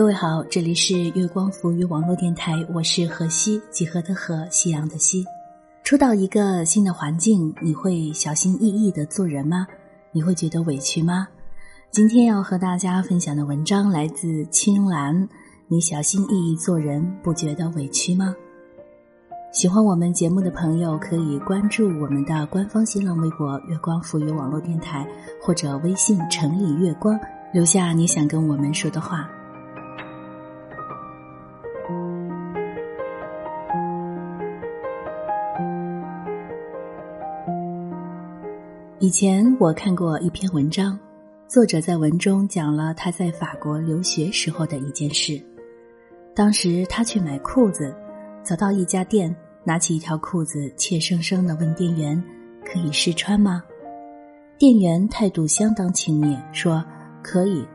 各位好，这里是月光浮于网络电台，我是河西几何的河，夕阳的西。初到一个新的环境，你会小心翼翼的做人吗？你会觉得委屈吗？今天要和大家分享的文章来自青兰。你小心翼翼做人，不觉得委屈吗？喜欢我们节目的朋友，可以关注我们的官方新浪微博“月光浮于网络电台”或者微信“城里月光”，留下你想跟我们说的话。以前我看过一篇文章，作者在文中讲了他在法国留学时候的一件事。当时他去买裤子，走到一家店，拿起一条裤子，怯生生的问店员：“可以试穿吗？”店员态度相当轻蔑，说：“可以。”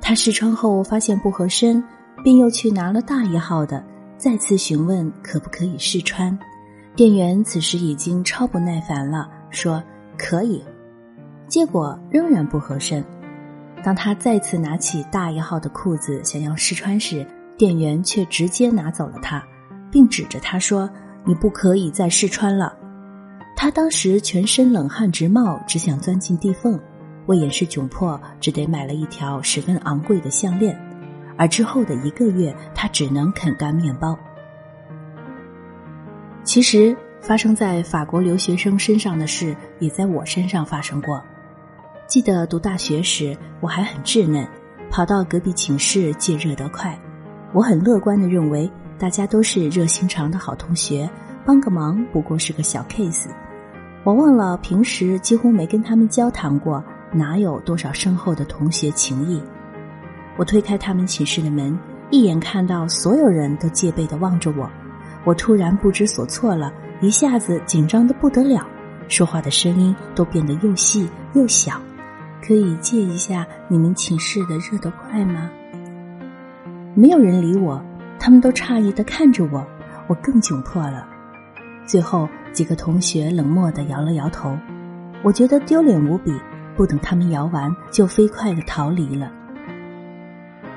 他试穿后发现不合身，便又去拿了大一号的，再次询问可不可以试穿。店员此时已经超不耐烦了，说。可以，结果仍然不合身。当他再次拿起大一号的裤子想要试穿时，店员却直接拿走了他，并指着他说：“你不可以再试穿了。”他当时全身冷汗直冒，只想钻进地缝。为掩饰窘迫，只得买了一条十分昂贵的项链。而之后的一个月，他只能啃干面包。其实。发生在法国留学生身上的事，也在我身上发生过。记得读大学时，我还很稚嫩，跑到隔壁寝室借热得快。我很乐观的认为，大家都是热心肠的好同学，帮个忙不过是个小 case。我忘了平时几乎没跟他们交谈过，哪有多少深厚的同学情谊？我推开他们寝室的门，一眼看到所有人都戒备的望着我，我突然不知所措了。一下子紧张的不得了，说话的声音都变得又细又小。可以借一下你们寝室的热得快吗？没有人理我，他们都诧异的看着我，我更窘迫了。最后几个同学冷漠的摇了摇头，我觉得丢脸无比，不等他们摇完，就飞快的逃离了。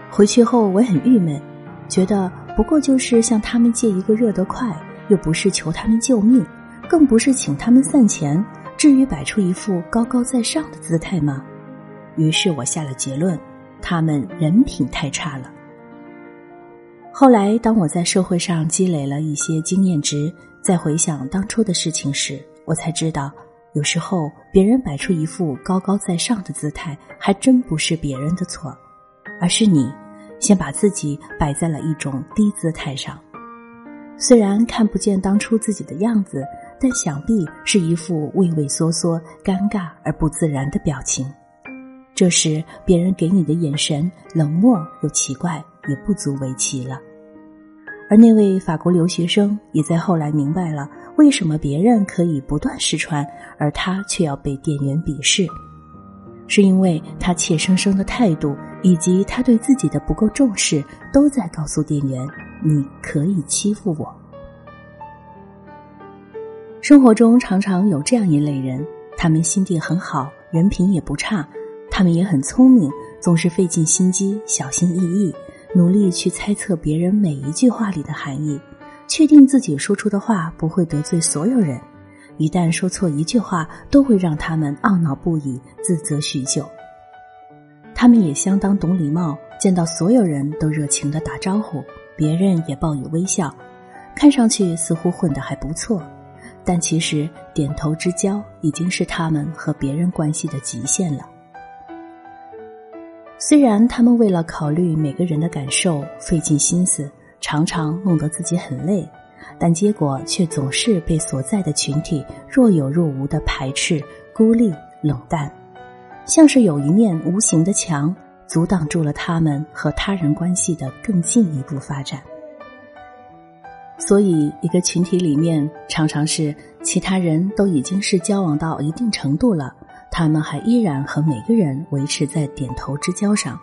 回去后我很郁闷，觉得不过就是向他们借一个热得快。又不是求他们救命，更不是请他们散钱，至于摆出一副高高在上的姿态吗？于是我下了结论：他们人品太差了。后来，当我在社会上积累了一些经验值，再回想当初的事情时，我才知道，有时候别人摆出一副高高在上的姿态，还真不是别人的错，而是你先把自己摆在了一种低姿态上。虽然看不见当初自己的样子，但想必是一副畏畏缩缩、尴尬而不自然的表情。这时，别人给你的眼神冷漠又奇怪，也不足为奇了。而那位法国留学生也在后来明白了，为什么别人可以不断试穿，而他却要被店员鄙视，是因为他怯生生的态度以及他对自己的不够重视，都在告诉店员。你可以欺负我。生活中常常有这样一类人，他们心地很好，人品也不差，他们也很聪明，总是费尽心机，小心翼翼，努力去猜测别人每一句话里的含义，确定自己说出的话不会得罪所有人。一旦说错一句话，都会让他们懊恼不已，自责许久。他们也相当懂礼貌，见到所有人都热情的打招呼。别人也报以微笑，看上去似乎混得还不错，但其实点头之交已经是他们和别人关系的极限了。虽然他们为了考虑每个人的感受费尽心思，常常弄得自己很累，但结果却总是被所在的群体若有若无的排斥、孤立、冷淡，像是有一面无形的墙。阻挡住了他们和他人关系的更进一步发展，所以一个群体里面常常是其他人都已经是交往到一定程度了，他们还依然和每个人维持在点头之交上，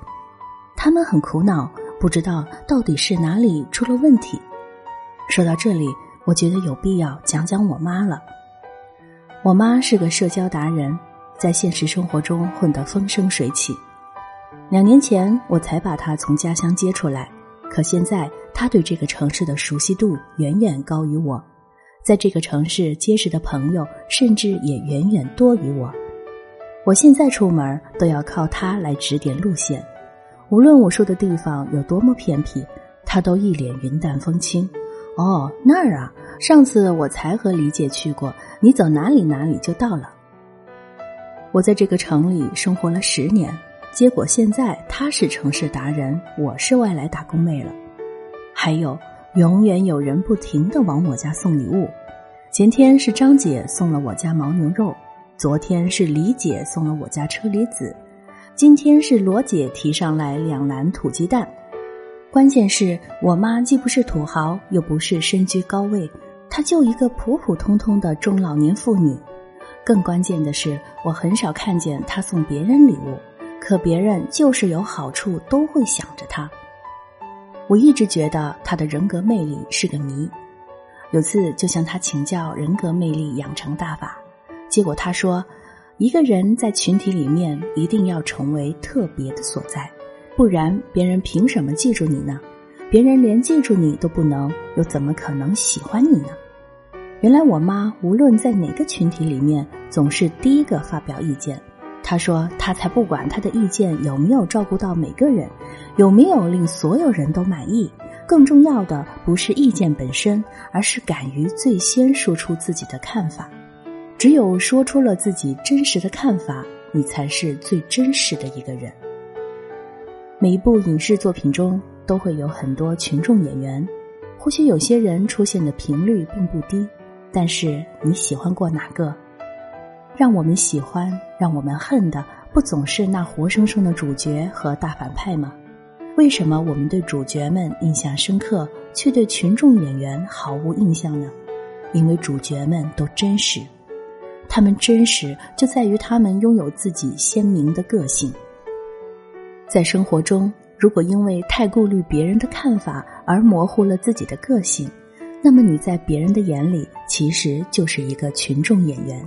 他们很苦恼，不知道到底是哪里出了问题。说到这里，我觉得有必要讲讲我妈了。我妈是个社交达人，在现实生活中混得风生水起。两年前我才把他从家乡接出来，可现在他对这个城市的熟悉度远远高于我，在这个城市结识的朋友甚至也远远多于我。我现在出门都要靠他来指点路线，无论我说的地方有多么偏僻，他都一脸云淡风轻。哦，那儿啊，上次我才和李姐去过，你走哪里哪里就到了。我在这个城里生活了十年。结果现在他是城市达人，我是外来打工妹了。还有，永远有人不停的往我家送礼物。前天是张姐送了我家牦牛肉，昨天是李姐送了我家车厘子，今天是罗姐提上来两篮土鸡蛋。关键是我妈既不是土豪，又不是身居高位，她就一个普普通通的中老年妇女。更关键的是，我很少看见她送别人礼物。可别人就是有好处都会想着他。我一直觉得他的人格魅力是个谜。有次就向他请教人格魅力养成大法，结果他说，一个人在群体里面一定要成为特别的所在，不然别人凭什么记住你呢？别人连记住你都不能，又怎么可能喜欢你呢？原来我妈无论在哪个群体里面，总是第一个发表意见。他说：“他才不管他的意见有没有照顾到每个人，有没有令所有人都满意。更重要的不是意见本身，而是敢于最先说出自己的看法。只有说出了自己真实的看法，你才是最真实的一个人。”每一部影视作品中都会有很多群众演员，或许有些人出现的频率并不低，但是你喜欢过哪个？让我们喜欢、让我们恨的，不总是那活生生的主角和大反派吗？为什么我们对主角们印象深刻，却对群众演员毫无印象呢？因为主角们都真实，他们真实就在于他们拥有自己鲜明的个性。在生活中，如果因为太顾虑别人的看法而模糊了自己的个性，那么你在别人的眼里其实就是一个群众演员。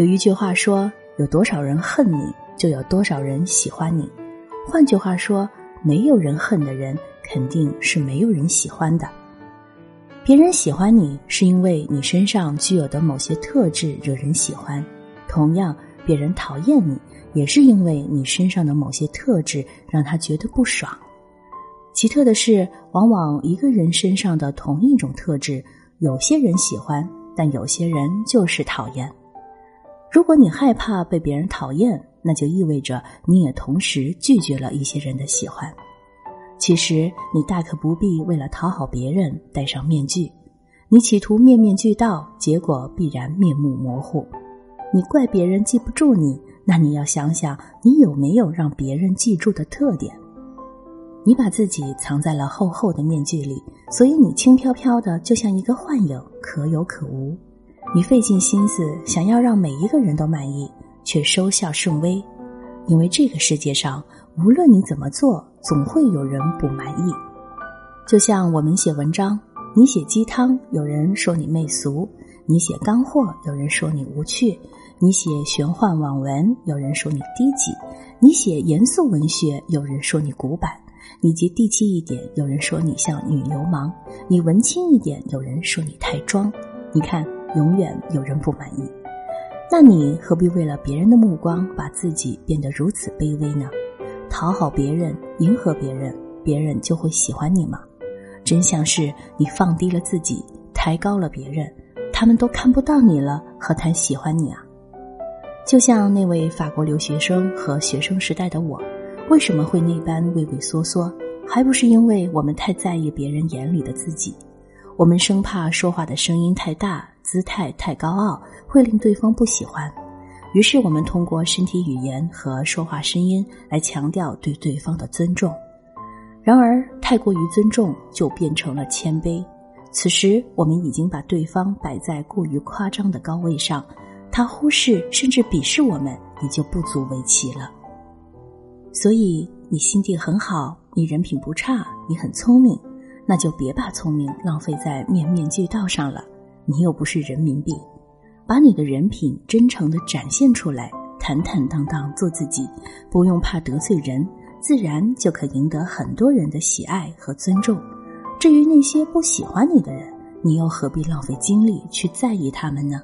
有一句话说：“有多少人恨你，就有多少人喜欢你。”换句话说，没有人恨的人，肯定是没有人喜欢的。别人喜欢你，是因为你身上具有的某些特质惹人喜欢；同样，别人讨厌你，也是因为你身上的某些特质让他觉得不爽。奇特的是，往往一个人身上的同一种特质，有些人喜欢，但有些人就是讨厌。如果你害怕被别人讨厌，那就意味着你也同时拒绝了一些人的喜欢。其实你大可不必为了讨好别人戴上面具，你企图面面俱到，结果必然面目模糊。你怪别人记不住你，那你要想想你有没有让别人记住的特点。你把自己藏在了厚厚的面具里，所以你轻飘飘的，就像一个幻影，可有可无。你费尽心思想要让每一个人都满意，却收效甚微，因为这个世界上无论你怎么做，总会有人不满意。就像我们写文章，你写鸡汤，有人说你媚俗；你写干货，有人说你无趣；你写玄幻网文，有人说你低级；你写严肃文学，有人说你古板；你接地气一点，有人说你像女流氓；你文青一点，有人说你太装。你看。永远有人不满意，那你何必为了别人的目光把自己变得如此卑微呢？讨好别人，迎合别人，别人就会喜欢你吗？真相是你放低了自己，抬高了别人，他们都看不到你了，何谈喜欢你啊？就像那位法国留学生和学生时代的我，为什么会那般畏畏缩缩？还不是因为我们太在意别人眼里的自己。我们生怕说话的声音太大，姿态太高傲，会令对方不喜欢。于是，我们通过身体语言和说话声音来强调对对方的尊重。然而，太过于尊重就变成了谦卑。此时，我们已经把对方摆在过于夸张的高位上，他忽视甚至鄙视我们，也就不足为奇了。所以，你心地很好，你人品不差，你很聪明。那就别把聪明浪费在面面俱到上了，你又不是人民币，把你的人品真诚的展现出来，坦坦荡荡做自己，不用怕得罪人，自然就可赢得很多人的喜爱和尊重。至于那些不喜欢你的人，你又何必浪费精力去在意他们呢？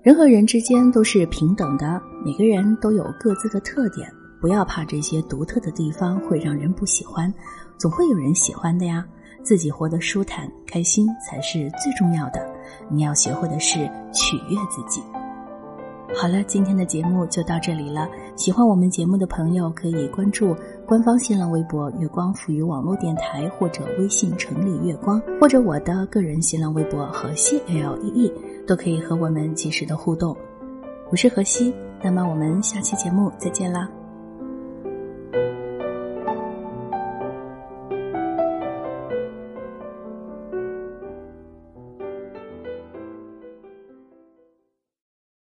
人和人之间都是平等的，每个人都有各自的特点，不要怕这些独特的地方会让人不喜欢，总会有人喜欢的呀。自己活得舒坦、开心才是最重要的。你要学会的是取悦自己。好了，今天的节目就到这里了。喜欢我们节目的朋友可以关注官方新浪微博“月光赋予网络电台”或者微信“城里月光”，或者我的个人新浪微博“河西 L E E”，都可以和我们及时的互动。我是河西，那么我们下期节目再见啦。